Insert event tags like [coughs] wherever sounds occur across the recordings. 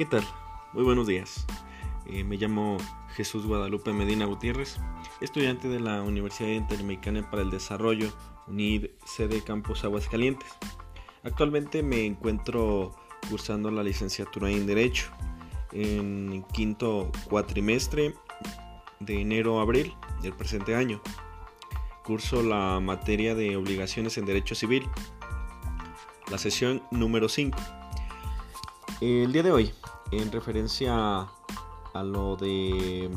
¿Qué tal? Muy buenos días. Eh, me llamo Jesús Guadalupe Medina Gutiérrez, estudiante de la Universidad Interamericana para el Desarrollo, UNID, sede Campus Aguascalientes. Actualmente me encuentro cursando la licenciatura en Derecho en quinto cuatrimestre de enero a abril del presente año. Curso la materia de obligaciones en Derecho Civil, la sesión número 5. El día de hoy, en referencia a lo de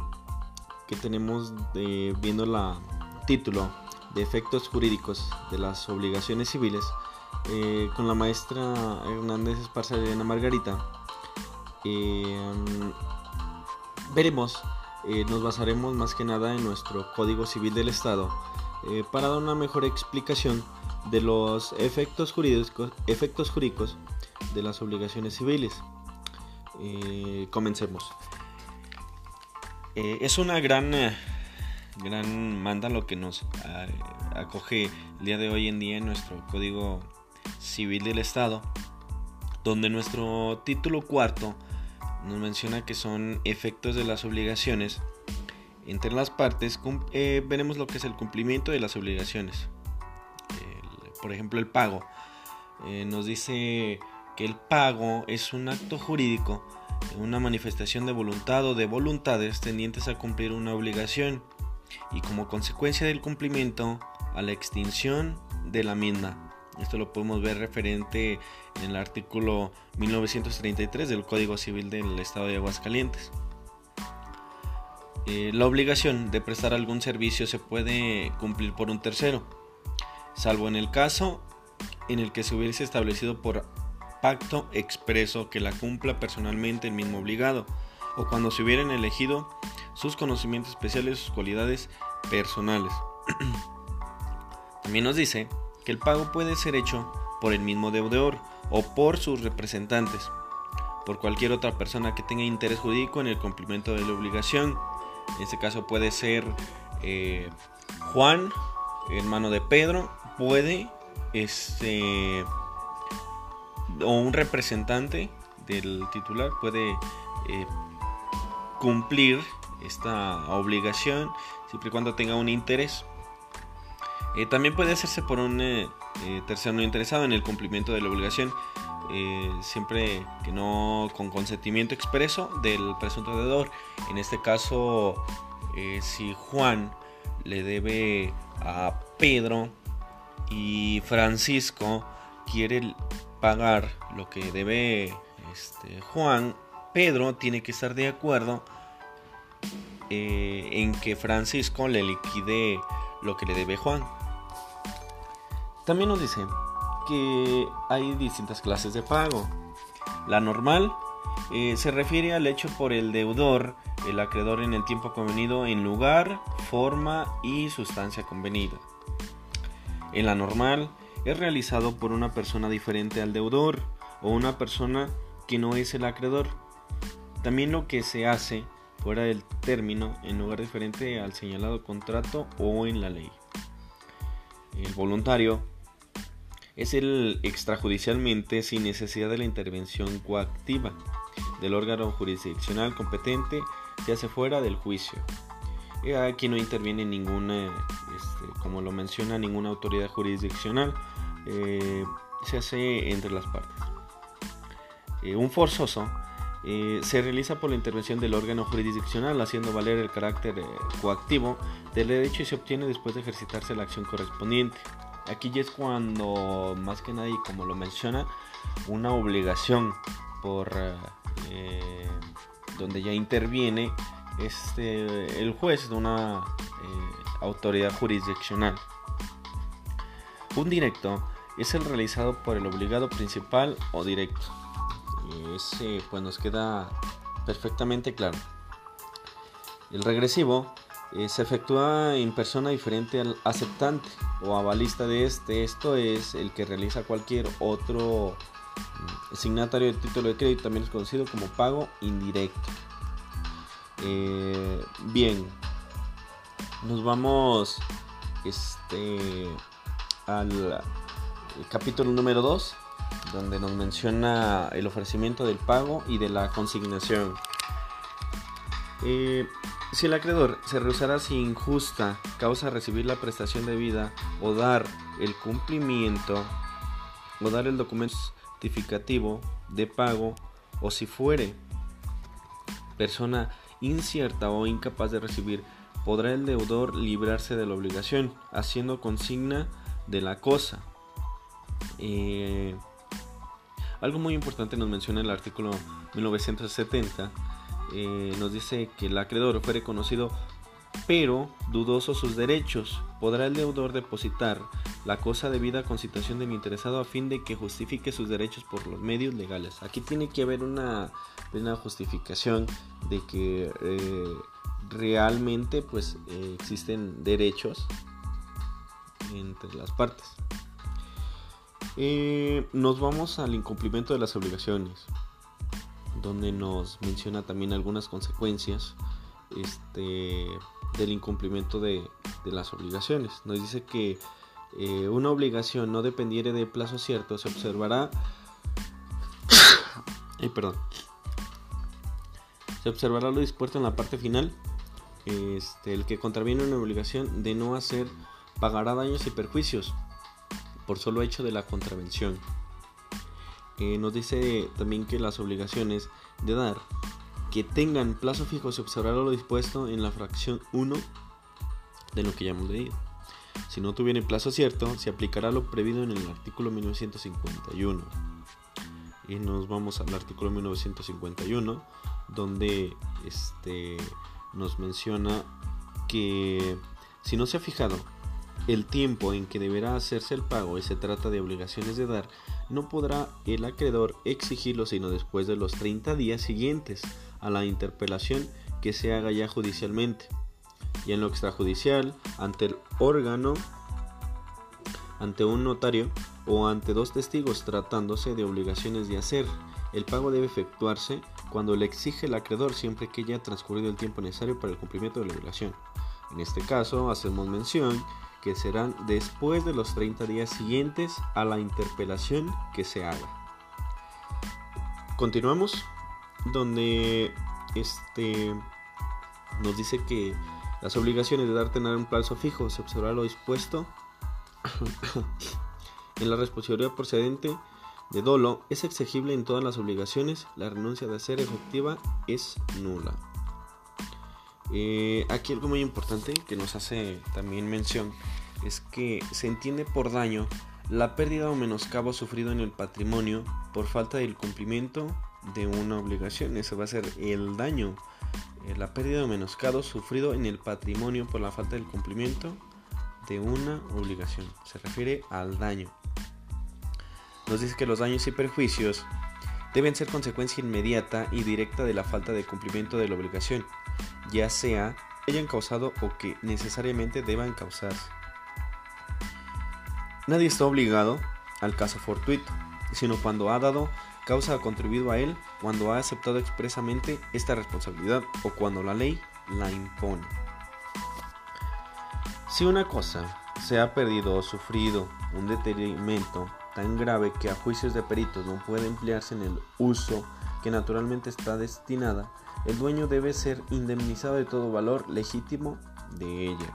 que tenemos viendo la título de efectos jurídicos de las obligaciones civiles, eh, con la maestra Hernández Esparza Elena Margarita, eh, veremos, eh, nos basaremos más que nada en nuestro Código Civil del Estado para dar una mejor explicación de los efectos jurídicos, efectos jurídicos de las obligaciones civiles. Comencemos. es una gran, gran manda lo que nos acoge el día de hoy en día en nuestro Código Civil del Estado, donde nuestro título cuarto nos menciona que son efectos de las obligaciones. Entre las partes eh, veremos lo que es el cumplimiento de las obligaciones. por ejemplo, el pago. Eh, nos dice que el pago es un acto jurídico, una manifestación de voluntad o de voluntades tendientes a cumplir una obligación y como consecuencia del cumplimiento a la extinción de la misma. Esto lo podemos ver referente en el artículo 1933 del Código Civil del Estado de Aguascalientes. Eh, la obligación de prestar algún servicio se puede cumplir por un tercero, salvo en el caso en el que se hubiese establecido por pacto expreso que la cumpla personalmente el mismo obligado, o cuando se hubieran elegido sus conocimientos especiales, sus cualidades personales. [clears throat] También nos dice que el pago puede ser hecho por el mismo deudor o por sus representantes, por cualquier otra persona que tenga interés jurídico en el cumplimiento de la obligación. En este caso puede ser eh, Juan, hermano de Pedro, puede este o un representante del titular puede eh, cumplir esta obligación siempre y cuando tenga un interés eh, también puede hacerse por un eh, tercero no interesado en el cumplimiento de la obligación, siempre que no con consentimiento expreso del presunto deudor. En este caso, si Juan le debe a Pedro y Francisco quiere pagar lo que debe este, Juan, Pedro tiene que estar de acuerdo en que Francisco le liquide lo que le debe Juan. También nos dice que hay distintas clases de pago. La normal eh, se refiere al hecho por el deudor, el acreedor en el tiempo convenido en lugar, forma y sustancia convenida. En la normal es realizado por una persona diferente al deudor o una persona que no es el acreedor. También lo que se hace fuera del término en lugar diferente al señalado contrato o en la ley. El voluntario es el extrajudicialmente sin necesidad de la intervención coactiva del órgano jurisdiccional competente se hace fuera del juicio. Aquí no interviene ninguna, este, como lo menciona, ninguna autoridad jurisdiccional, eh, se hace entre las partes. Eh, un forzoso eh, se realiza por la intervención del órgano jurisdiccional, haciendo valer el carácter coactivo del derecho y se obtiene después de ejercitarse la acción correspondiente. Aquí ya es cuando, más que nadie, como lo menciona, una obligación por donde ya interviene este, el juez de una eh, autoridad jurisdiccional. Un directo es el realizado por el obligado principal o directo. Ese pues nos queda perfectamente claro. El regresivo eh, se efectúa en persona diferente al aceptante o avalista de este. Esto es el que realiza cualquier otro mm, signatario de título de crédito, también es conocido como pago indirecto. Eh, bien, nos vamos este, al capítulo número 2 donde nos menciona el ofrecimiento del pago y de la consignación. Eh, si el acreedor se rehusara sin justa causa recibir la prestación debida o dar el cumplimiento o dar el documento certificativo de pago o si fuere persona incierta o incapaz de recibir, podrá el deudor librarse de la obligación, haciendo consigna de la cosa. Eh, algo muy importante nos menciona el artículo 1970, eh, nos dice que el acreedor fue reconocido pero dudoso sus derechos, podrá el deudor depositar la cosa debida a concitación del interesado a fin de que justifique sus derechos por los medios legales. Aquí tiene que haber una, una justificación de que eh, realmente pues eh, existen derechos entre las partes. Eh, nos vamos al incumplimiento de las obligaciones, donde nos menciona también algunas consecuencias este, del incumplimiento de, las obligaciones. Nos dice que eh, una obligación no dependiere de plazo cierto, se observará. [coughs] perdón. Se observará lo dispuesto en la parte final. Este, el que contraviene una obligación de no hacer pagará daños y perjuicios por solo hecho de la contravención. Eh, nos dice también que las obligaciones de dar que tengan plazo fijo se observará lo dispuesto en la fracción 1 de lo que ya hemos leído. Si no tuviera plazo cierto, se aplicará lo previsto en el artículo 1951. Y nos vamos al artículo 1951, donde este, nos menciona que si no se ha fijado el tiempo en que deberá hacerse el pago y se trata de obligaciones de dar, no podrá el acreedor exigirlo sino después de los 30 días siguientes a la interpelación que se haga ya judicialmente. Y en lo extrajudicial, ante el órgano, ante un notario o ante dos testigos tratándose de obligaciones de hacer, el pago debe efectuarse cuando le exige el acreedor siempre que haya transcurrido el tiempo necesario para el cumplimiento de la obligación. En este caso, hacemos mención que serán después de los 30 días siguientes a la interpelación que se haga. Continuamos donde este nos dice que las obligaciones de dar tener un plazo fijo se observará lo dispuesto [coughs] en la responsabilidad procedente de dolo es exigible en todas las obligaciones, la renuncia de ser efectiva es nula. Eh, aquí algo muy importante que nos hace también mención es que se entiende por daño la pérdida o menoscabo sufrido en el patrimonio por falta del cumplimiento de una obligación. Eso va a ser el daño, la pérdida o menoscabo sufrido en el patrimonio por la falta del cumplimiento de una obligación. Se refiere al daño. Nos dice que los daños y perjuicios deben ser consecuencia inmediata y directa de la falta de cumplimiento de la obligación ya sea hayan causado o que necesariamente deban causarse. Nadie está obligado al caso fortuito, sino cuando ha dado causa o contribuido a él, cuando ha aceptado expresamente esta responsabilidad o cuando la ley la impone. Si una cosa se ha perdido o sufrido un detenimiento tan grave que a juicios de peritos no puede emplearse en el uso que naturalmente está destinada, el dueño debe ser indemnizado de todo valor legítimo de ella.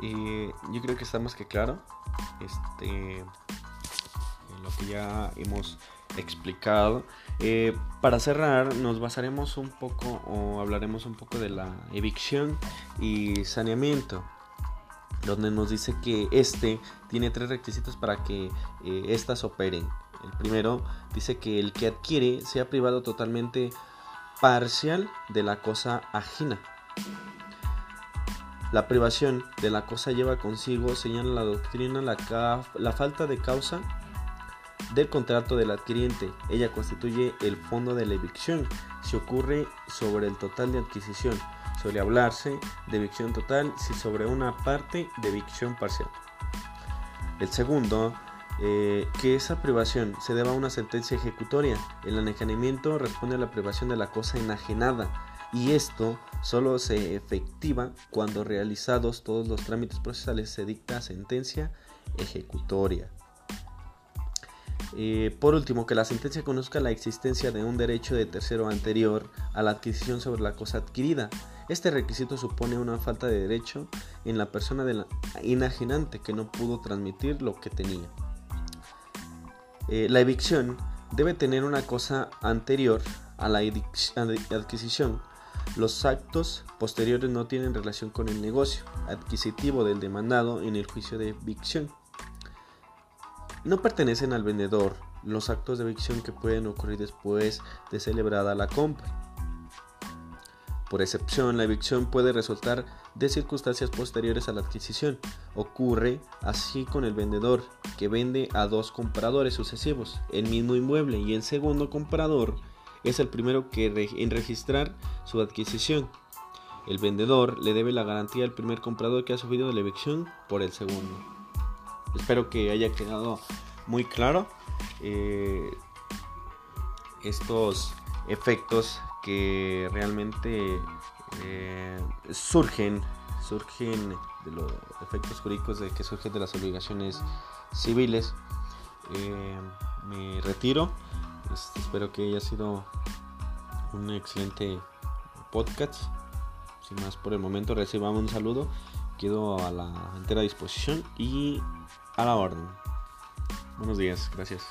Y yo creo que está más que claro. Este, lo que ya hemos explicado. Eh, para cerrar, nos basaremos un poco o hablaremos un poco de la evicción y saneamiento, donde nos dice que este tiene tres requisitos para que eh, éstas operen. El primero dice que el que adquiere sea privado totalmente parcial de la cosa ajena. La privación de la cosa lleva consigo, señala la doctrina, la, la, falta de causa del contrato del adquiriente. Ella constituye el fondo de la evicción. Si ocurre sobre el total de adquisición, suele hablarse de evicción total si sobre una parte de evicción parcial. El segundo eh, que esa privación se deba a una sentencia ejecutoria. El enajenamiento responde a la privación de la cosa enajenada y esto solo se efectiva cuando realizados todos los trámites procesales se dicta sentencia ejecutoria. Eh, por último, que la sentencia conozca la existencia de un derecho de tercero anterior a la adquisición sobre la cosa adquirida. Este requisito supone una falta de derecho en la persona del enajenante que no pudo transmitir lo que tenía. Eh, la evicción debe tener una cosa anterior a la adquisición. Los actos posteriores no tienen relación con el negocio adquisitivo del demandado en el juicio de evicción. No pertenecen al vendedor los actos de evicción que pueden ocurrir después de celebrada la compra. Por excepción, la evicción puede resultar de circunstancias posteriores a la adquisición. Ocurre así con el vendedor, que vende a dos compradores sucesivos el mismo inmueble y el segundo comprador es el primero que en registrar su adquisición. El vendedor le debe la garantía al primer comprador que ha sufrido la evicción por el segundo. Espero que haya quedado muy claro eh, estos efectos que realmente eh, surgen surgen de los efectos jurídicos de que surgen de las obligaciones civiles. Eh, me retiro. Este, espero que haya sido un excelente podcast. Sin más por el momento recibamos un saludo. Quedo a la entera disposición y a la orden. Buenos días, gracias.